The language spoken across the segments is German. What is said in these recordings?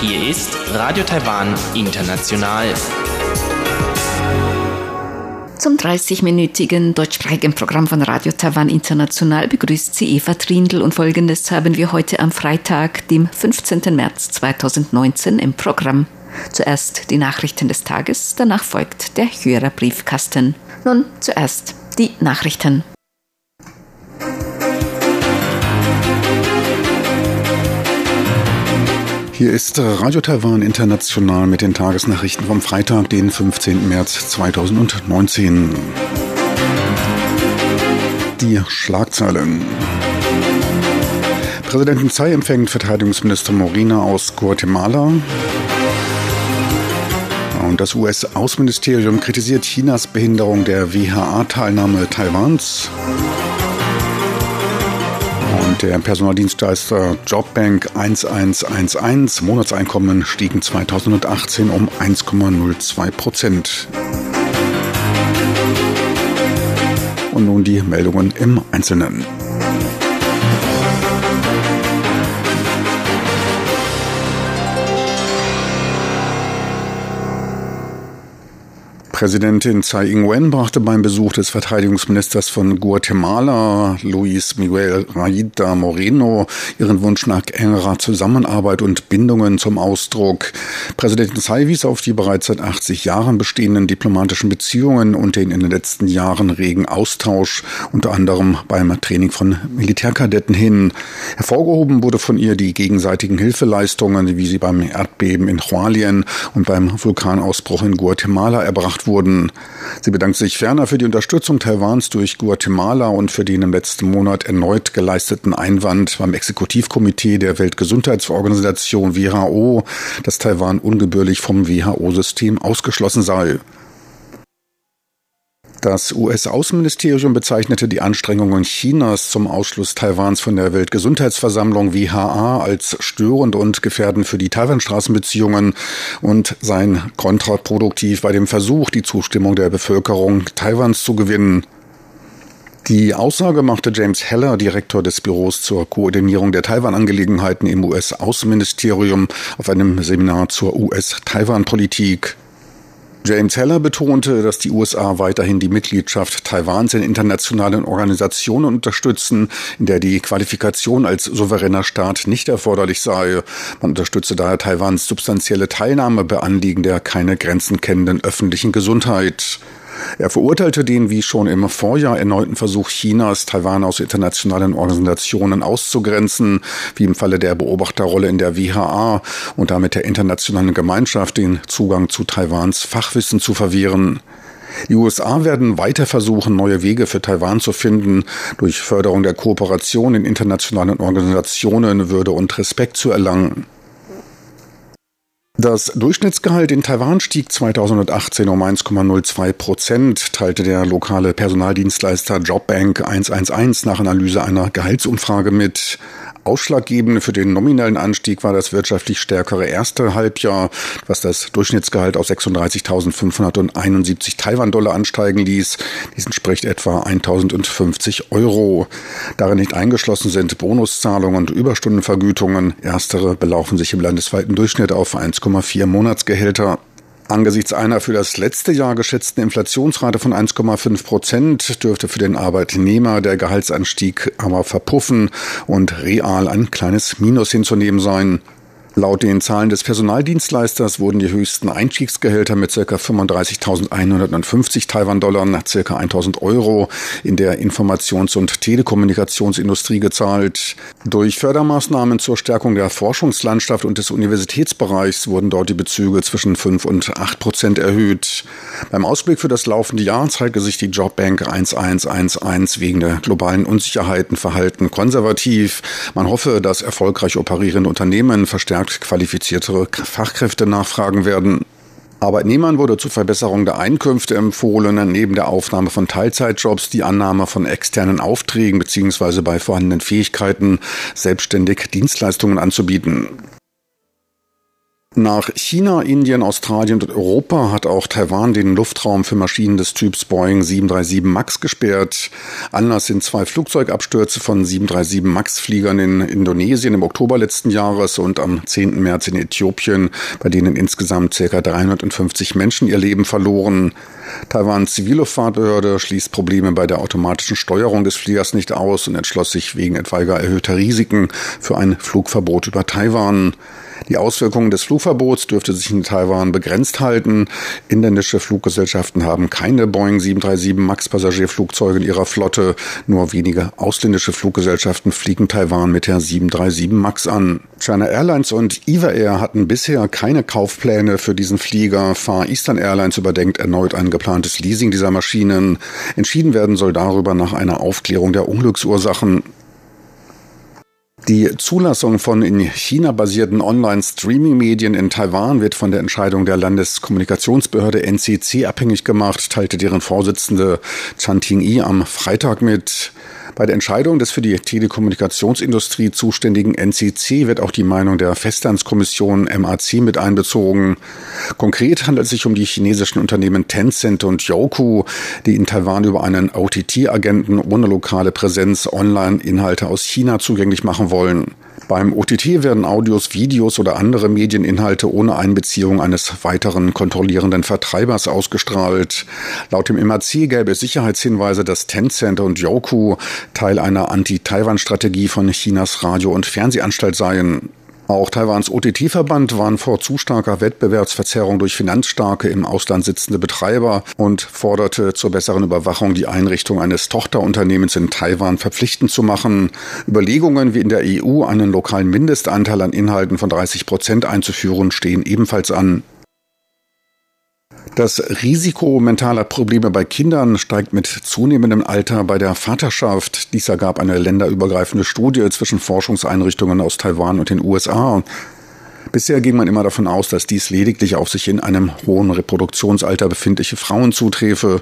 Hier ist Radio Taiwan International. Zum 30-minütigen deutschsprachigen Programm von Radio Taiwan International begrüßt sie Eva Trindl und folgendes haben wir heute am Freitag, dem 15. März 2019 im Programm. Zuerst die Nachrichten des Tages, danach folgt der Hörerbriefkasten. Nun zuerst die Nachrichten. Hier ist Radio Taiwan International mit den Tagesnachrichten vom Freitag, den 15. März 2019. Die Schlagzeilen. Präsidentin Tsai empfängt Verteidigungsminister Morina aus Guatemala. Und das US-Außenministerium kritisiert Chinas Behinderung der WHA-Teilnahme Taiwans. Und der Personaldienstleister Jobbank 1111 Monatseinkommen stiegen 2018 um 1,02 Prozent. Und nun die Meldungen im Einzelnen. Präsidentin Tsai Ing-wen brachte beim Besuch des Verteidigungsministers von Guatemala, Luis Miguel Raida Moreno, ihren Wunsch nach engerer Zusammenarbeit und Bindungen zum Ausdruck. Präsidentin Tsai wies auf die bereits seit 80 Jahren bestehenden diplomatischen Beziehungen und den in den letzten Jahren regen Austausch, unter anderem beim Training von Militärkadetten hin. Hervorgehoben wurde von ihr die gegenseitigen Hilfeleistungen, wie sie beim Erdbeben in Hualien und beim Vulkanausbruch in Guatemala erbracht wurden wurden. Sie bedankt sich ferner für die Unterstützung Taiwans durch Guatemala und für den im letzten Monat erneut geleisteten Einwand beim Exekutivkomitee der Weltgesundheitsorganisation WHO, dass Taiwan ungebührlich vom WHO-System ausgeschlossen sei. Das US-Außenministerium bezeichnete die Anstrengungen Chinas zum Ausschluss Taiwans von der Weltgesundheitsversammlung WHA als störend und gefährdend für die Taiwan-Straßenbeziehungen und seien kontraproduktiv bei dem Versuch, die Zustimmung der Bevölkerung Taiwans zu gewinnen. Die Aussage machte James Heller, Direktor des Büros zur Koordinierung der Taiwan-Angelegenheiten im US-Außenministerium, auf einem Seminar zur US-Taiwan-Politik. James Heller betonte, dass die USA weiterhin die Mitgliedschaft Taiwans in internationalen Organisationen unterstützen, in der die Qualifikation als souveräner Staat nicht erforderlich sei. Man unterstütze daher Taiwans substanzielle Teilnahme bei Anliegen der keine Grenzen kennenden öffentlichen Gesundheit. Er verurteilte den wie schon im Vorjahr erneuten Versuch Chinas, Taiwan aus internationalen Organisationen auszugrenzen, wie im Falle der Beobachterrolle in der WHA und damit der internationalen Gemeinschaft den Zugang zu Taiwans Fachwissen zu verwehren. Die USA werden weiter versuchen, neue Wege für Taiwan zu finden, durch Förderung der Kooperation in internationalen Organisationen Würde und Respekt zu erlangen. Das Durchschnittsgehalt in Taiwan stieg 2018 um 1,02 Prozent, teilte der lokale Personaldienstleister Jobbank 111 nach Analyse einer Gehaltsumfrage mit. Ausschlaggebend für den nominellen Anstieg war das wirtschaftlich stärkere erste Halbjahr, was das Durchschnittsgehalt auf 36.571 Taiwan-Dollar ansteigen ließ. Dies entspricht etwa 1.050 Euro. Darin nicht eingeschlossen sind Bonuszahlungen und Überstundenvergütungen. Erstere belaufen sich im landesweiten Durchschnitt auf 1,4 Monatsgehälter. Angesichts einer für das letzte Jahr geschätzten Inflationsrate von 1,5 Prozent dürfte für den Arbeitnehmer der Gehaltsanstieg aber verpuffen und real ein kleines Minus hinzunehmen sein. Laut den Zahlen des Personaldienstleisters wurden die höchsten Einstiegsgehälter mit ca. 35.150 Taiwan-Dollar nach ca. 1.000 Euro in der Informations- und Telekommunikationsindustrie gezahlt. Durch Fördermaßnahmen zur Stärkung der Forschungslandschaft und des Universitätsbereichs wurden dort die Bezüge zwischen 5 und 8 Prozent erhöht. Beim Ausblick für das laufende Jahr zeigte sich die Jobbank 1111 wegen der globalen Unsicherheiten verhalten konservativ. Man hoffe, dass erfolgreich operierende Unternehmen verstärkt verstärkt qualifiziertere Fachkräfte nachfragen werden. Arbeitnehmern wurde zur Verbesserung der Einkünfte empfohlen, neben der Aufnahme von Teilzeitjobs die Annahme von externen Aufträgen bzw. bei vorhandenen Fähigkeiten selbstständig Dienstleistungen anzubieten. Nach China, Indien, Australien und Europa hat auch Taiwan den Luftraum für Maschinen des Typs Boeing 737 MAX gesperrt. Anlass sind zwei Flugzeugabstürze von 737 MAX-Fliegern in Indonesien im Oktober letzten Jahres und am 10. März in Äthiopien, bei denen insgesamt ca. 350 Menschen ihr Leben verloren. Taiwans Zivilluftfahrtbehörde schließt Probleme bei der automatischen Steuerung des Fliegers nicht aus und entschloss sich wegen etwaiger erhöhter Risiken für ein Flugverbot über Taiwan. Die Auswirkungen des Flugverbots dürfte sich in Taiwan begrenzt halten. Inländische Fluggesellschaften haben keine Boeing 737 MAX Passagierflugzeuge in ihrer Flotte. Nur wenige ausländische Fluggesellschaften fliegen Taiwan mit der 737 MAX an. China Airlines und EVA Air hatten bisher keine Kaufpläne für diesen Flieger. Far Eastern Airlines überdenkt erneut ein geplantes Leasing dieser Maschinen. Entschieden werden soll darüber nach einer Aufklärung der Unglücksursachen. Die Zulassung von in China basierten Online-Streaming-Medien in Taiwan wird von der Entscheidung der Landeskommunikationsbehörde NCC abhängig gemacht, teilte deren Vorsitzende Chan Ting-i am Freitag mit. Bei der Entscheidung des für die Telekommunikationsindustrie zuständigen NCC wird auch die Meinung der Festlandskommission MAC mit einbezogen. Konkret handelt es sich um die chinesischen Unternehmen Tencent und Youku, die in Taiwan über einen OTT-Agenten ohne lokale Präsenz Online-Inhalte aus China zugänglich machen wollen. Beim OTT werden Audios, Videos oder andere Medieninhalte ohne Einbeziehung eines weiteren kontrollierenden Vertreibers ausgestrahlt. Laut dem MAC gäbe es Sicherheitshinweise, dass Tencent und Youku Teil einer Anti-Taiwan-Strategie von Chinas Radio- und Fernsehanstalt seien. Auch Taiwans OTT-Verband warnt vor zu starker Wettbewerbsverzerrung durch finanzstarke im Ausland sitzende Betreiber und forderte zur besseren Überwachung die Einrichtung eines Tochterunternehmens in Taiwan verpflichtend zu machen. Überlegungen, wie in der EU einen lokalen Mindestanteil an Inhalten von 30 Prozent einzuführen, stehen ebenfalls an. Das Risiko mentaler Probleme bei Kindern steigt mit zunehmendem Alter bei der Vaterschaft. Dies ergab eine länderübergreifende Studie zwischen Forschungseinrichtungen aus Taiwan und den USA. Bisher ging man immer davon aus, dass dies lediglich auf sich in einem hohen Reproduktionsalter befindliche Frauen zuträfe.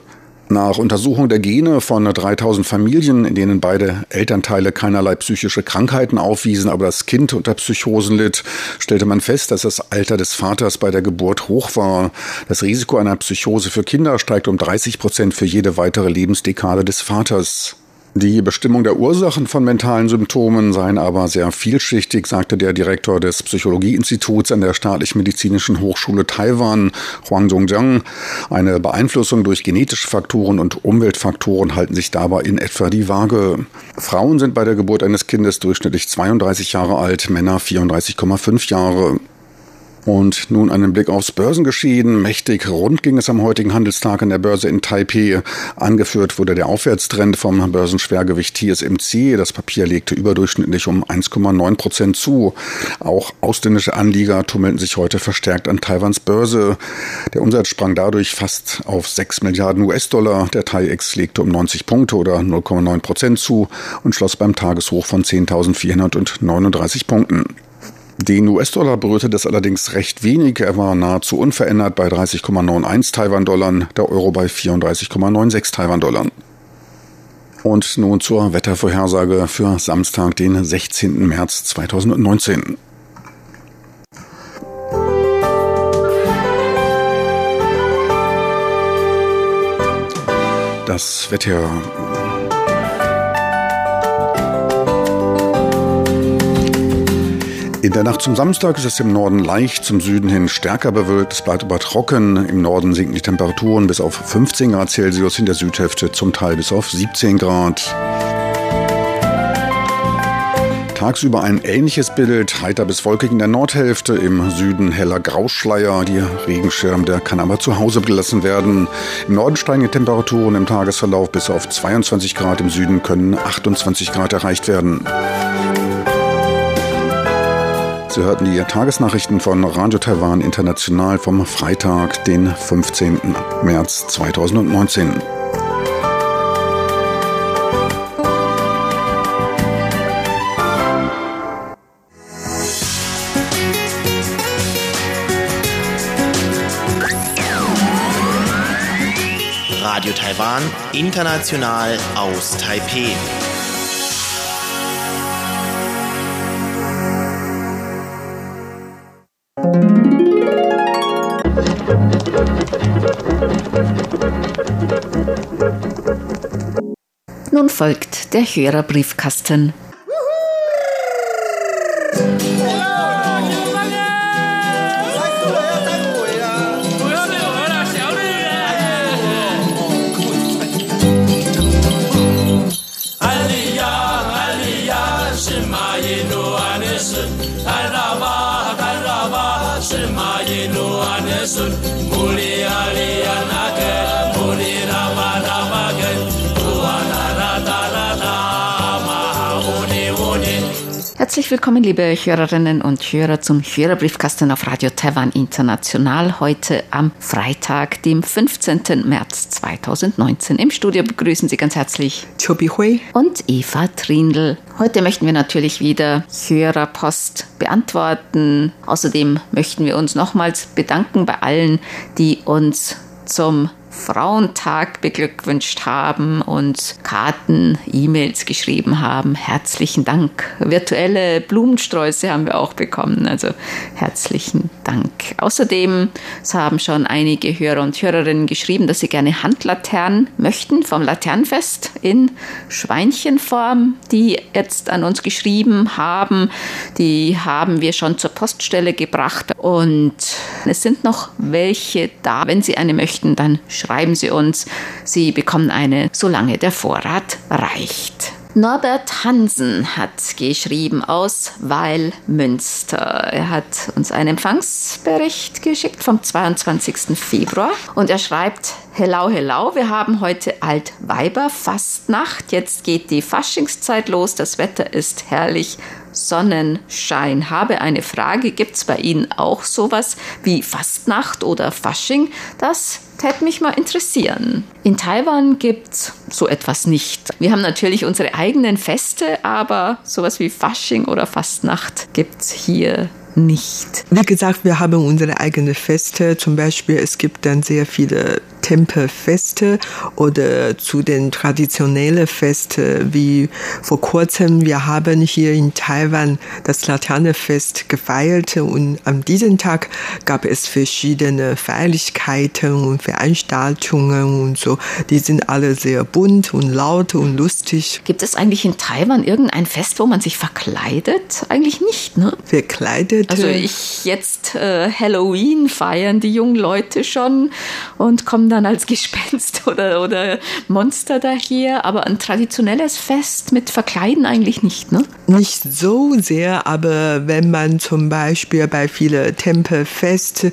Nach Untersuchung der Gene von 3000 Familien, in denen beide Elternteile keinerlei psychische Krankheiten aufwiesen, aber das Kind unter Psychosen litt, stellte man fest, dass das Alter des Vaters bei der Geburt hoch war. Das Risiko einer Psychose für Kinder steigt um 30 Prozent für jede weitere Lebensdekade des Vaters. Die Bestimmung der Ursachen von mentalen Symptomen seien aber sehr vielschichtig, sagte der Direktor des Psychologieinstituts an der Staatlich Medizinischen Hochschule Taiwan, Huang Zhongjiang. Eine Beeinflussung durch genetische Faktoren und Umweltfaktoren halten sich dabei in etwa die Waage. Frauen sind bei der Geburt eines Kindes durchschnittlich 32 Jahre alt, Männer 34,5 Jahre. Und nun einen Blick aufs Börsengeschehen. Mächtig rund ging es am heutigen Handelstag an der Börse in Taipei. Angeführt wurde der Aufwärtstrend vom Börsenschwergewicht TSMC. Das Papier legte überdurchschnittlich um 1,9 Prozent zu. Auch ausländische Anlieger tummelten sich heute verstärkt an Taiwans Börse. Der Umsatz sprang dadurch fast auf 6 Milliarden US-Dollar. Der TAIEX legte um 90 Punkte oder 0,9 Prozent zu und schloss beim Tageshoch von 10.439 Punkten. Den US-Dollar berührte das allerdings recht wenig. Er war nahezu unverändert bei 30,91 Taiwan-Dollar, der Euro bei 34,96 Taiwan-Dollar. Und nun zur Wettervorhersage für Samstag, den 16. März 2019. Das Wetter In der Nacht zum Samstag ist es im Norden leicht, zum Süden hin stärker bewölkt. Es bleibt aber trocken. Im Norden sinken die Temperaturen bis auf 15 Grad Celsius, in der Südhälfte zum Teil bis auf 17 Grad. Tagsüber ein ähnliches Bild, heiter bis wolkig in der Nordhälfte, im Süden heller Grauschleier. Die Regenschirm, der kann aber zu Hause gelassen werden. Im Norden steigen die Temperaturen im Tagesverlauf bis auf 22 Grad, im Süden können 28 Grad erreicht werden. Sie hörten die Tagesnachrichten von Radio Taiwan International vom Freitag, den 15. März 2019. Radio Taiwan, international aus Taipeh. Folgt der Hörerbriefkasten. Herzlich willkommen, liebe Hörerinnen und Hörer, zum Hörerbriefkasten auf Radio Taiwan International. Heute am Freitag, dem 15. März 2019. Im Studio begrüßen Sie ganz herzlich Chobi Hui und Eva Trindl. Heute möchten wir natürlich wieder Hörerpost beantworten. Außerdem möchten wir uns nochmals bedanken bei allen, die uns zum Frauentag beglückwünscht haben und Karten, E-Mails geschrieben haben. Herzlichen Dank. Virtuelle Blumensträuße haben wir auch bekommen. Also herzlichen Dank. Außerdem haben schon einige Hörer und Hörerinnen geschrieben, dass sie gerne Handlaternen möchten vom Laternenfest in Schweinchenform, die jetzt an uns geschrieben haben. Die haben wir schon zur Poststelle gebracht und es sind noch welche da. Wenn Sie eine möchten, dann schreiben Sie uns. Sie bekommen eine, solange der Vorrat reicht. Norbert Hansen hat geschrieben aus Weil-Münster. Er hat uns einen Empfangsbericht geschickt vom 22. Februar und er schreibt, Hello, hello, wir haben heute Altweiberfastnacht. Jetzt geht die Faschingszeit los. Das Wetter ist herrlich. Sonnenschein. Habe eine Frage. Gibt es bei Ihnen auch sowas wie Fastnacht oder Fasching? Das täte mich mal interessieren. In Taiwan gibt es so etwas nicht. Wir haben natürlich unsere eigenen Feste, aber sowas wie Fasching oder Fastnacht gibt es hier nicht. Wie gesagt, wir haben unsere eigenen Feste. Zum Beispiel, es gibt dann sehr viele Tempelfeste oder zu den traditionellen Festen, wie vor kurzem, wir haben hier in Taiwan das Laternenfest gefeiert und an diesem Tag gab es verschiedene Feierlichkeiten und Veranstaltungen und so. Die sind alle sehr bunt und laut und lustig. Gibt es eigentlich in Taiwan irgendein Fest, wo man sich verkleidet? Eigentlich nicht, ne? Verkleidet? Also ich jetzt äh, Halloween feiern die jungen Leute schon und kommen dann als Gespenst oder, oder Monster daher, aber ein traditionelles Fest mit Verkleiden eigentlich nicht, ne? Nicht so sehr, aber wenn man zum Beispiel bei vielen Tempelfesten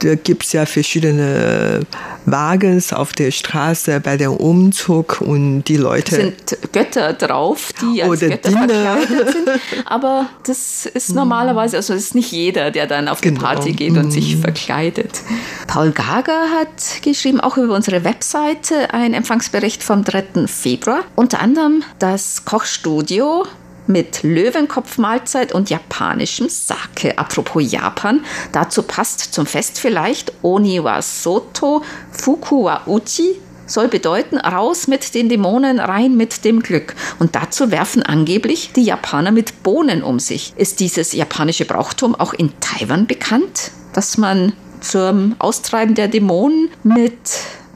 da gibt es ja verschiedene Wagens auf der Straße bei dem Umzug und die Leute. sind Götter drauf, die als Oder Götter Diener. verkleidet sind. Aber das ist normalerweise, also es ist nicht jeder, der dann auf die genau. Party geht und sich mhm. verkleidet. Paul Gager hat geschrieben, auch über unsere Webseite, ein Empfangsbericht vom 3. Februar. Unter anderem das Kochstudio mit Löwenkopfmahlzeit und japanischem Sake. Apropos Japan, dazu passt zum Fest vielleicht Oniwa Soto Fukuwa Uchi soll bedeuten, raus mit den Dämonen, rein mit dem Glück. Und dazu werfen angeblich die Japaner mit Bohnen um sich. Ist dieses japanische Brauchtum auch in Taiwan bekannt, dass man zum Austreiben der Dämonen mit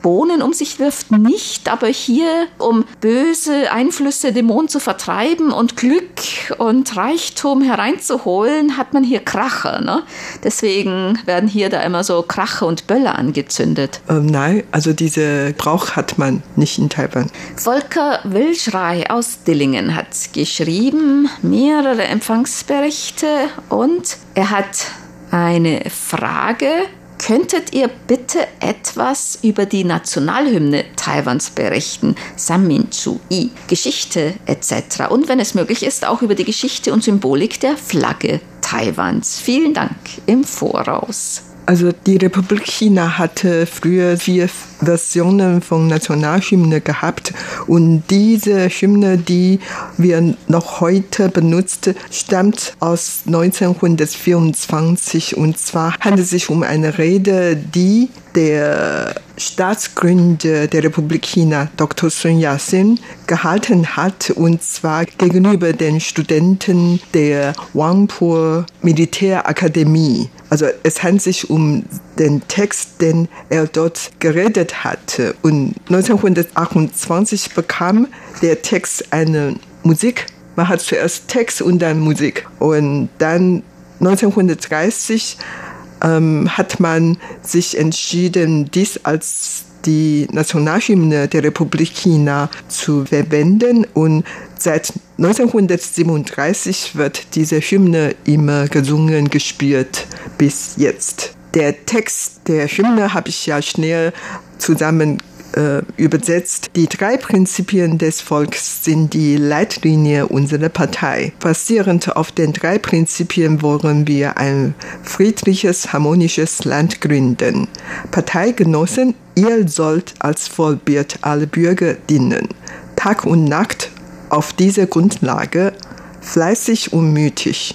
Bohnen um sich wirft, nicht, aber hier, um böse Einflüsse, Dämonen zu vertreiben und Glück und Reichtum hereinzuholen, hat man hier Kracher. Ne? Deswegen werden hier da immer so Kracher und Böller angezündet. Ähm, nein, also diese Brauch hat man nicht in Taiwan. Volker Wilschrei aus Dillingen hat geschrieben, mehrere Empfangsberichte und er hat eine Frage Könntet ihr bitte etwas über die Nationalhymne Taiwans berichten, Samminchu-i, Geschichte etc. Und wenn es möglich ist, auch über die Geschichte und Symbolik der Flagge Taiwans. Vielen Dank im Voraus. Also die Republik China hatte früher vier Versionen von Nationalhymne gehabt und diese Hymne, die wir noch heute benutzen, stammt aus 1924 und zwar handelt es sich um eine Rede, die der Staatsgründer der Republik China, Dr. Sun Yat-sen, gehalten hat, und zwar gegenüber den Studenten der Wangpo Militärakademie. Also es handelt sich um den Text, den er dort geredet hatte. Und 1928 bekam der Text eine Musik. Man hat zuerst Text und dann Musik. Und dann 1930 ähm, hat man sich entschieden, dies als die Nationalhymne der Republik China zu verwenden und seit 1937 wird diese Hymne immer gesungen, gespielt bis jetzt. Der Text der Hymne habe ich ja schnell zusammen äh, übersetzt. Die drei Prinzipien des Volks sind die Leitlinie unserer Partei. Basierend auf den drei Prinzipien wollen wir ein friedliches, harmonisches Land gründen. Parteigenossen, ihr sollt als Vollbild alle Bürger dienen. Tag und Nacht auf dieser Grundlage fleißig und mütig,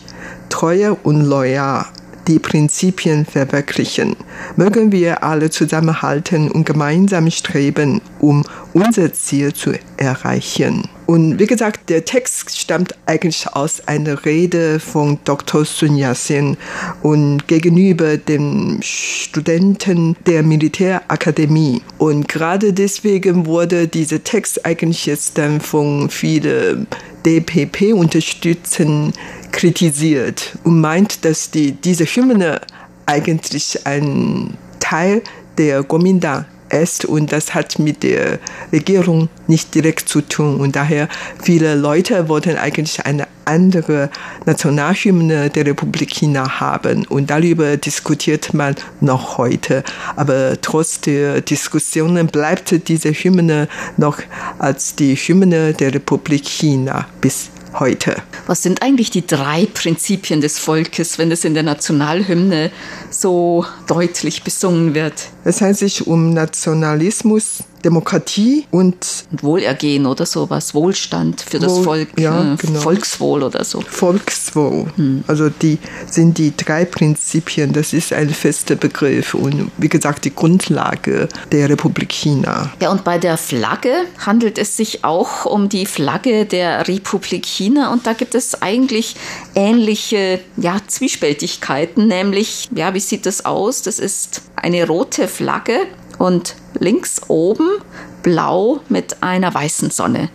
treuer und loyal die Prinzipien verwirklichen. Mögen wir alle zusammenhalten und gemeinsam streben, um unser Ziel zu erreichen. Und wie gesagt, der Text stammt eigentlich aus einer Rede von Dr. Sun Yat-sen und gegenüber den Studenten der Militärakademie. Und gerade deswegen wurde dieser Text eigentlich jetzt dann von vielen DPP-Unterstützern kritisiert und meint, dass die, diese Hymne eigentlich ein Teil der Gominda ist und das hat mit der Regierung nicht direkt zu tun und daher viele Leute wollten eigentlich eine andere Nationalhymne der Republik China haben und darüber diskutiert man noch heute. Aber trotz der Diskussionen bleibt diese Hymne noch als die Hymne der Republik China bis heute. Was sind eigentlich die drei Prinzipien des Volkes, wenn es in der Nationalhymne so deutlich besungen wird? Es handelt sich um Nationalismus, Demokratie und, Wohlergehen oder sowas, Wohlstand für das Wohl, Volk, ja, äh, genau. Volkswohl oder so. Volkswohl. Hm. Also die sind die drei Prinzipien, das ist ein fester Begriff und wie gesagt die Grundlage der Republik China. Ja, und bei der Flagge handelt es sich auch um die Flagge der Republik China und da gibt es eigentlich ähnliche ja, Zwiespältigkeiten, nämlich, ja, wie sieht das aus? Das ist eine rote Flagge und links oben blau mit einer weißen Sonne.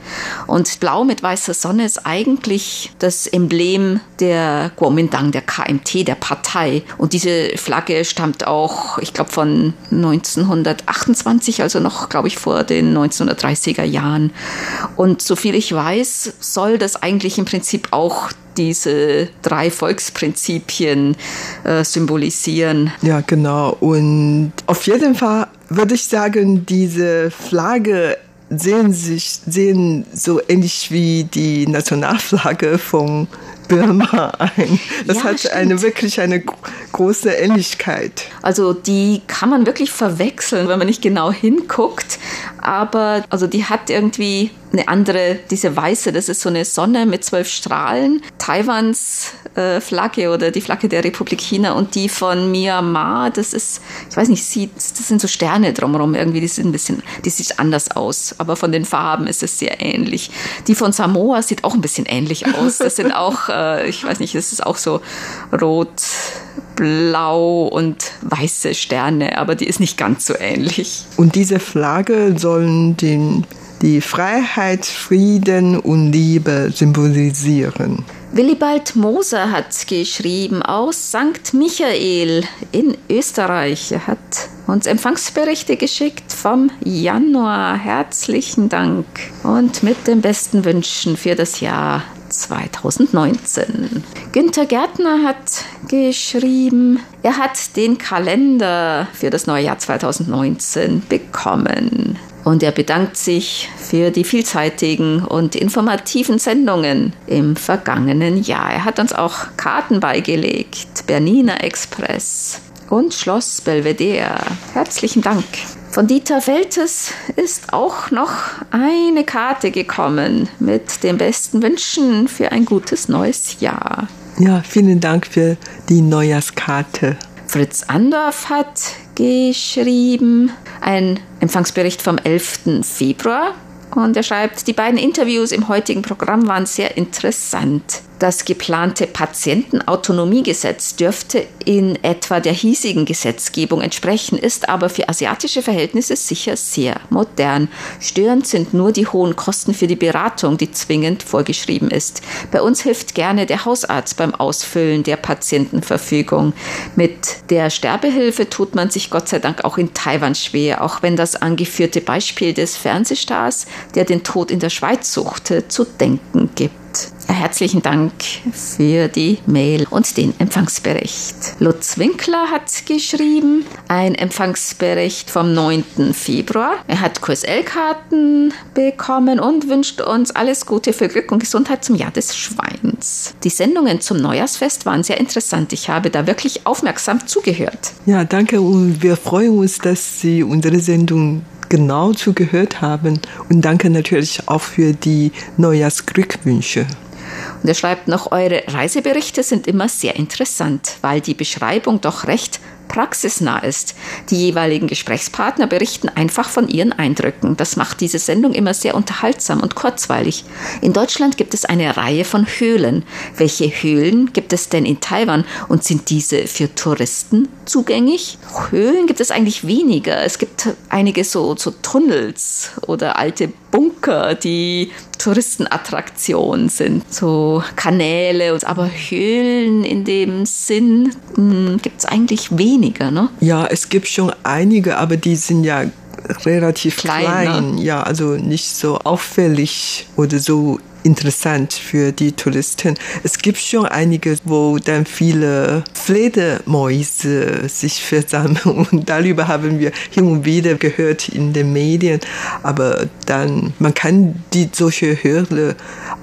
Und blau mit weißer Sonne ist eigentlich das Emblem der Kuomintang, der KMT, der Partei. Und diese Flagge stammt auch, ich glaube, von 1928, also noch, glaube ich, vor den 1930er Jahren. Und soviel ich weiß, soll das eigentlich im Prinzip auch diese drei Volksprinzipien äh, symbolisieren. Ja, genau. Und auf jeden Fall würde ich sagen, diese Flagge sehen sich sehen so ähnlich wie die Nationalflagge von Birma ein. Das ja, hat stimmt. eine wirklich eine große Ähnlichkeit. Also die kann man wirklich verwechseln, wenn man nicht genau hinguckt. Aber also die hat irgendwie eine andere, diese weiße, das ist so eine Sonne mit zwölf Strahlen. Taiwans äh, Flagge oder die Flagge der Republik China und die von Myanmar, das ist, ich weiß nicht, sieht, das sind so Sterne drumherum irgendwie, die sind ein bisschen, die sieht anders aus, aber von den Farben ist es sehr ähnlich. Die von Samoa sieht auch ein bisschen ähnlich aus. Das sind auch, äh, ich weiß nicht, das ist auch so rot, blau und weiße Sterne, aber die ist nicht ganz so ähnlich. Und diese Flagge sollen den die Freiheit, Frieden und Liebe symbolisieren. Willibald Moser hat geschrieben aus St. Michael in Österreich. Er hat uns Empfangsberichte geschickt vom Januar. Herzlichen Dank und mit den besten Wünschen für das Jahr 2019. Günter Gärtner hat geschrieben, er hat den Kalender für das neue Jahr 2019 bekommen. Und er bedankt sich für die vielseitigen und informativen Sendungen im vergangenen Jahr. Er hat uns auch Karten beigelegt, Bernina Express und Schloss Belvedere. Herzlichen Dank. Von Dieter Feltes ist auch noch eine Karte gekommen mit den besten Wünschen für ein gutes neues Jahr. Ja, vielen Dank für die Neujahrskarte. Fritz Andorf hat geschrieben. Ein Empfangsbericht vom 11. Februar. Und er schreibt, die beiden Interviews im heutigen Programm waren sehr interessant. Das geplante Patientenautonomiegesetz dürfte in etwa der hiesigen Gesetzgebung entsprechen, ist aber für asiatische Verhältnisse sicher sehr modern. Störend sind nur die hohen Kosten für die Beratung, die zwingend vorgeschrieben ist. Bei uns hilft gerne der Hausarzt beim Ausfüllen der Patientenverfügung. Mit der Sterbehilfe tut man sich Gott sei Dank auch in Taiwan schwer, auch wenn das angeführte Beispiel des Fernsehstars, der den Tod in der Schweiz suchte, zu denken gibt. Herzlichen Dank für die Mail und den Empfangsbericht. Lutz Winkler hat geschrieben, ein Empfangsbericht vom 9. Februar. Er hat QSL-Karten bekommen und wünscht uns alles Gute für Glück und Gesundheit zum Jahr des Schweins. Die Sendungen zum Neujahrsfest waren sehr interessant. Ich habe da wirklich aufmerksam zugehört. Ja, danke und wir freuen uns, dass Sie unsere Sendung genau zugehört haben. Und danke natürlich auch für die Neujahrsglückwünsche. Und er schreibt noch, eure Reiseberichte sind immer sehr interessant, weil die Beschreibung doch recht praxisnah ist. Die jeweiligen Gesprächspartner berichten einfach von ihren Eindrücken. Das macht diese Sendung immer sehr unterhaltsam und kurzweilig. In Deutschland gibt es eine Reihe von Höhlen. Welche Höhlen gibt es denn in Taiwan und sind diese für Touristen zugänglich? Höhlen gibt es eigentlich weniger. Es gibt einige so, so Tunnels oder alte Bunker, die Touristenattraktion sind. So Kanäle, aber Höhlen in dem Sinn hm, gibt es eigentlich weniger. Ne? Ja, es gibt schon einige, aber die sind ja relativ klein. klein. Ja, also nicht so auffällig oder so interessant für die Touristen. Es gibt schon einige, wo dann viele Fledermäuse sich versammeln und darüber haben wir hin und wieder gehört in den Medien. Aber dann, man kann die solche Höhle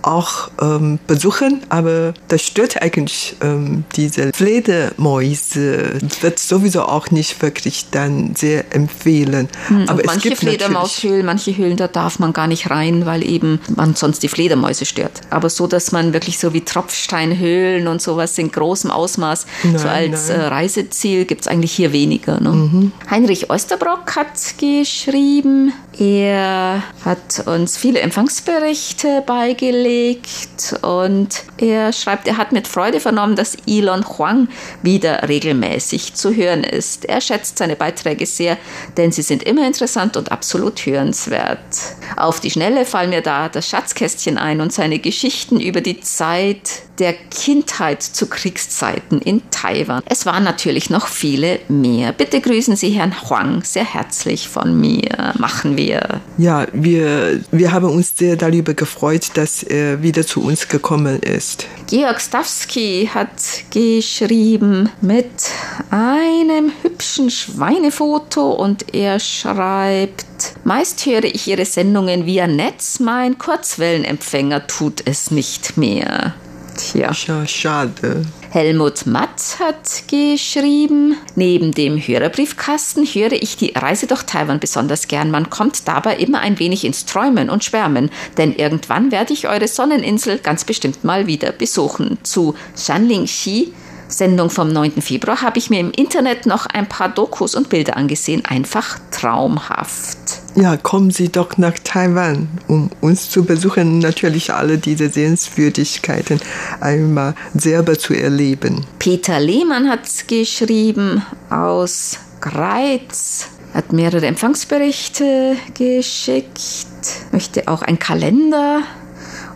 auch ähm, besuchen, aber das stört eigentlich ähm, diese Fledermäuse. Wird sowieso auch nicht wirklich dann sehr empfehlen. Hm, aber manche Fledermaushöhlen, manche Höhlen, da darf man gar nicht rein, weil eben man sonst die Fledermäuse Mäuse stört. Aber so, dass man wirklich so wie Tropfsteinhöhlen und sowas in großem Ausmaß nein, so als äh, Reiseziel gibt es eigentlich hier weniger. Ne? Mhm. Heinrich Osterbrock hat geschrieben, er hat uns viele Empfangsberichte beigelegt und er schreibt, er hat mit Freude vernommen, dass Elon Huang wieder regelmäßig zu hören ist. Er schätzt seine Beiträge sehr, denn sie sind immer interessant und absolut hörenswert. Auf die Schnelle fallen mir da das Schatzkästchen ein und seine Geschichten über die Zeit der Kindheit zu Kriegszeiten in Taiwan. Es waren natürlich noch viele mehr. Bitte grüßen Sie Herrn Huang sehr herzlich von mir. Machen wir. Ja, wir, wir haben uns sehr darüber gefreut, dass er wieder zu uns gekommen ist. Georg Stawski hat geschrieben mit einem hübschen Schweinefoto und er schreibt, meist höre ich Ihre Sendungen via Netz, mein Kurzwellenempfänger tut es nicht mehr. Tja. Schade. Helmut Matt hat geschrieben, neben dem Hörerbriefkasten höre ich die Reise durch Taiwan besonders gern. Man kommt dabei immer ein wenig ins Träumen und Schwärmen, denn irgendwann werde ich eure Sonneninsel ganz bestimmt mal wieder besuchen. Zu Shanling Shi Sendung vom 9. Februar habe ich mir im Internet noch ein paar Dokus und Bilder angesehen. Einfach traumhaft. Ja, kommen Sie doch nach Taiwan, um uns zu besuchen. Natürlich alle diese Sehenswürdigkeiten einmal selber zu erleben. Peter Lehmann hat geschrieben aus Greiz hat mehrere Empfangsberichte geschickt, möchte auch einen Kalender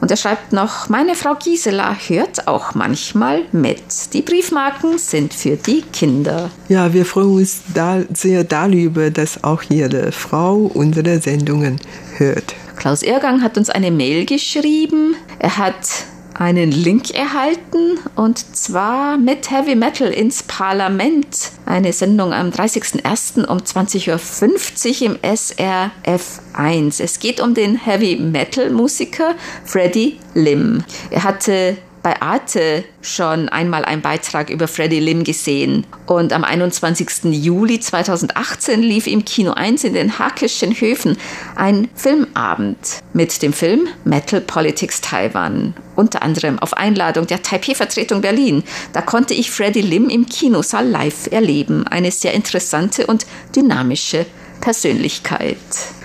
und er schreibt noch, meine Frau Gisela hört auch manchmal mit. Die Briefmarken sind für die Kinder. Ja, wir freuen uns da sehr darüber, dass auch Ihre Frau unsere Sendungen hört. Klaus Ergang hat uns eine Mail geschrieben. Er hat einen Link erhalten und zwar mit Heavy Metal ins Parlament. Eine Sendung am 30.01. um 20.50 Uhr im SRF 1. Es geht um den Heavy Metal Musiker Freddie Lim. Er hatte bei Arte schon einmal einen Beitrag über Freddie Lim gesehen. Und am 21. Juli 2018 lief im Kino 1 in den Hackischen Höfen ein Filmabend mit dem Film Metal Politics Taiwan. Unter anderem auf Einladung der Taipei-Vertretung Berlin. Da konnte ich Freddie Lim im Kinosaal live erleben. Eine sehr interessante und dynamische Persönlichkeit.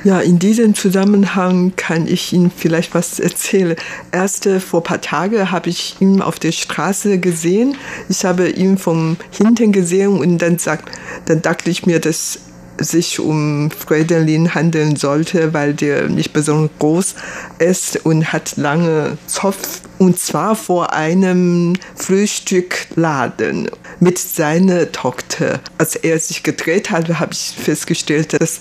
Ja, in diesem Zusammenhang kann ich Ihnen vielleicht was erzählen. Erst äh, vor ein paar Tagen habe ich ihn auf der Straße gesehen. Ich habe ihn von hinten gesehen und dann, sagt, dann dachte ich mir, dass sich um Freudenlin handeln sollte, weil der nicht besonders groß ist und hat lange Zopf und zwar vor einem Frühstückladen mit seiner Tochter. Als er sich gedreht hat, habe ich festgestellt, dass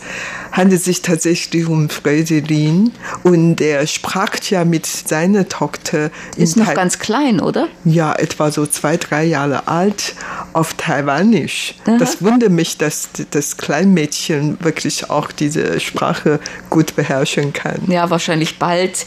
handelt sich tatsächlich um Freudelin und er sprach ja mit seiner Tochter. Ist noch ganz klein, oder? Ja, etwa so zwei, drei Jahre alt auf Taiwanisch. Aha. Das wundert mich, dass das Kleinmädchen wirklich auch diese Sprache gut beherrschen kann. Ja, wahrscheinlich bald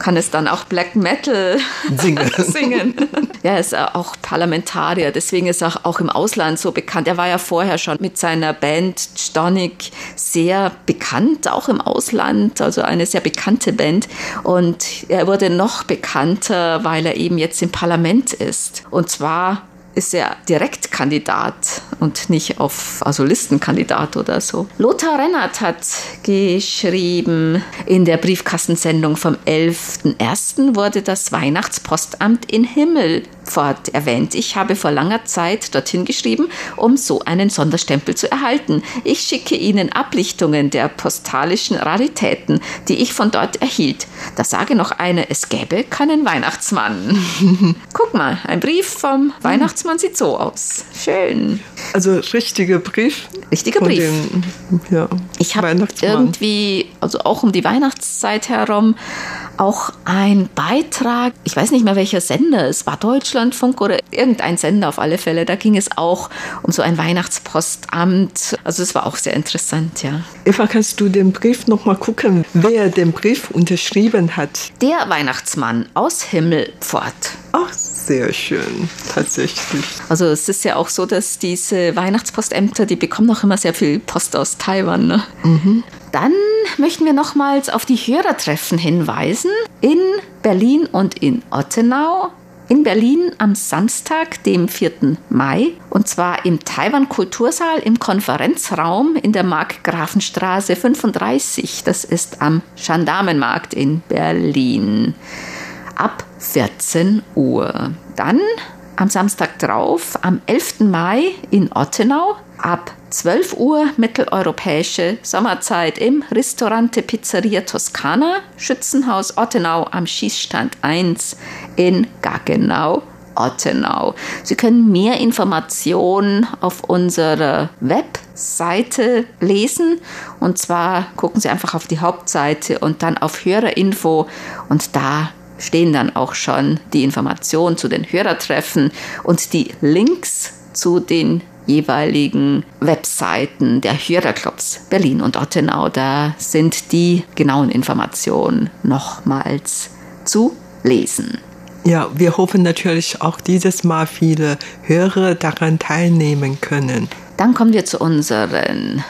kann es dann auch Black Metal singen. singen. Ja, er ist auch Parlamentarier, deswegen ist er auch im Ausland so bekannt. Er war ja vorher schon mit seiner Band Stonik sehr bekannt, auch im Ausland, also eine sehr bekannte Band. Und er wurde noch bekannter, weil er eben jetzt im Parlament ist. Und zwar ist er Direktkandidat und nicht auf also Listenkandidat oder so. Lothar Rennert hat geschrieben, in der Briefkastensendung vom 11.01. wurde das Weihnachtspostamt in Himmelfort erwähnt. Ich habe vor langer Zeit dorthin geschrieben, um so einen Sonderstempel zu erhalten. Ich schicke Ihnen Ablichtungen der postalischen Raritäten, die ich von dort erhielt. Da sage noch eine, es gäbe keinen Weihnachtsmann. Guck mal, ein Brief vom Weihnachtsmann Weihnachtsmann sieht so aus. Schön. Also richtiger Brief. Richtiger Brief. Den, ja, ich habe irgendwie, also auch um die Weihnachtszeit herum, auch ein Beitrag, ich weiß nicht mehr welcher Sender, es war Deutschlandfunk oder irgendein Sender auf alle Fälle, da ging es auch um so ein Weihnachtspostamt. Also es war auch sehr interessant, ja. Eva, kannst du den Brief nochmal gucken, wer den Brief unterschrieben hat? Der Weihnachtsmann aus Himmelfort. Ach, sehr schön, tatsächlich. Also es ist ja auch so, dass diese Weihnachtspostämter, die bekommen auch immer sehr viel Post aus Taiwan. Ne? Mhm. Dann möchten wir nochmals auf die Hörertreffen hinweisen. In Berlin und in Ottenau. In Berlin am Samstag, dem 4. Mai, und zwar im Taiwan Kultursaal im Konferenzraum in der Markgrafenstraße 35. Das ist am Gendarmenmarkt in Berlin. Ab 14 Uhr. Dann am Samstag drauf, am 11. Mai in Ottenau, ab 12 Uhr mitteleuropäische Sommerzeit im Ristorante Pizzeria Toscana, Schützenhaus Ottenau am Schießstand 1 in Gaggenau. Ottenau. Sie können mehr Informationen auf unserer Webseite lesen. Und zwar gucken Sie einfach auf die Hauptseite und dann auf Hörerinfo und da stehen dann auch schon die Informationen zu den Hörertreffen und die Links zu den jeweiligen Webseiten der Hörerclubs Berlin und Ottenau. Da sind die genauen Informationen nochmals zu lesen. Ja, wir hoffen natürlich auch dieses Mal viele Hörer daran teilnehmen können. Dann kommen wir zu unseren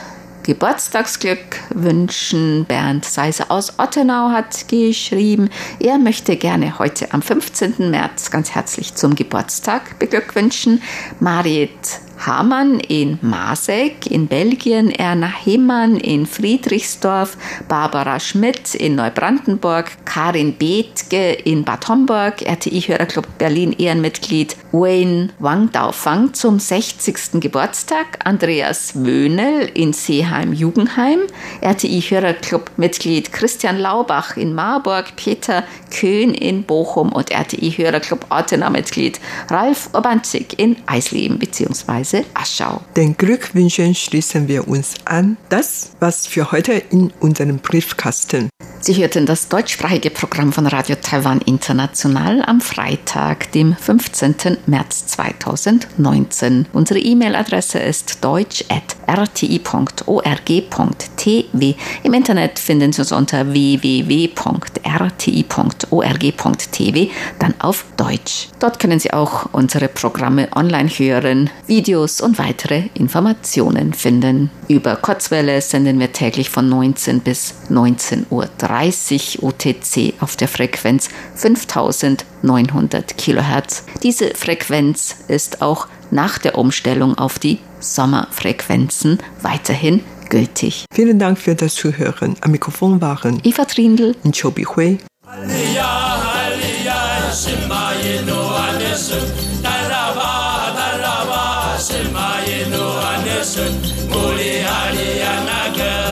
Geburtstagsglück wünschen. Bernd Seiser aus Ottenau hat geschrieben, er möchte gerne heute am 15. März ganz herzlich zum Geburtstag beglückwünschen. Marit Hamann in Masek in Belgien, Erna Hemmann in Friedrichsdorf, Barbara Schmidt in Neubrandenburg, Karin Bethke in Bad Homburg, RTI-Hörerclub Berlin Ehrenmitglied Wayne Wang Daofang zum 60. Geburtstag, Andreas Wöhnel in Seeheim-Jugendheim, RTI-Hörerclub-Mitglied Christian Laubach in Marburg, Peter Köhn in Bochum und RTI-Hörerclub Ortenau-Mitglied Ralf Urbanzig in Eisleben bzw. Weise Aschau. Den Glückwünschen schließen wir uns an. Das was für heute in unserem Briefkasten. Sie hörten das deutschsprachige Programm von Radio Taiwan International am Freitag, dem 15. März 2019. Unsere E-Mail-Adresse ist deutsch.rti.org.tw. Im Internet finden Sie uns unter www.rti.org rti.org.tv, dann auf Deutsch. Dort können Sie auch unsere Programme online hören, Videos und weitere Informationen finden. Über Kurzwelle senden wir täglich von 19 bis 19.30 Uhr UTC auf der Frequenz 5900 Kilohertz. Diese Frequenz ist auch nach der Umstellung auf die Sommerfrequenzen weiterhin gültig. Vielen Dank für das Zuhören. Am Mikrofon waren Eva Trindl und Chobi Hui.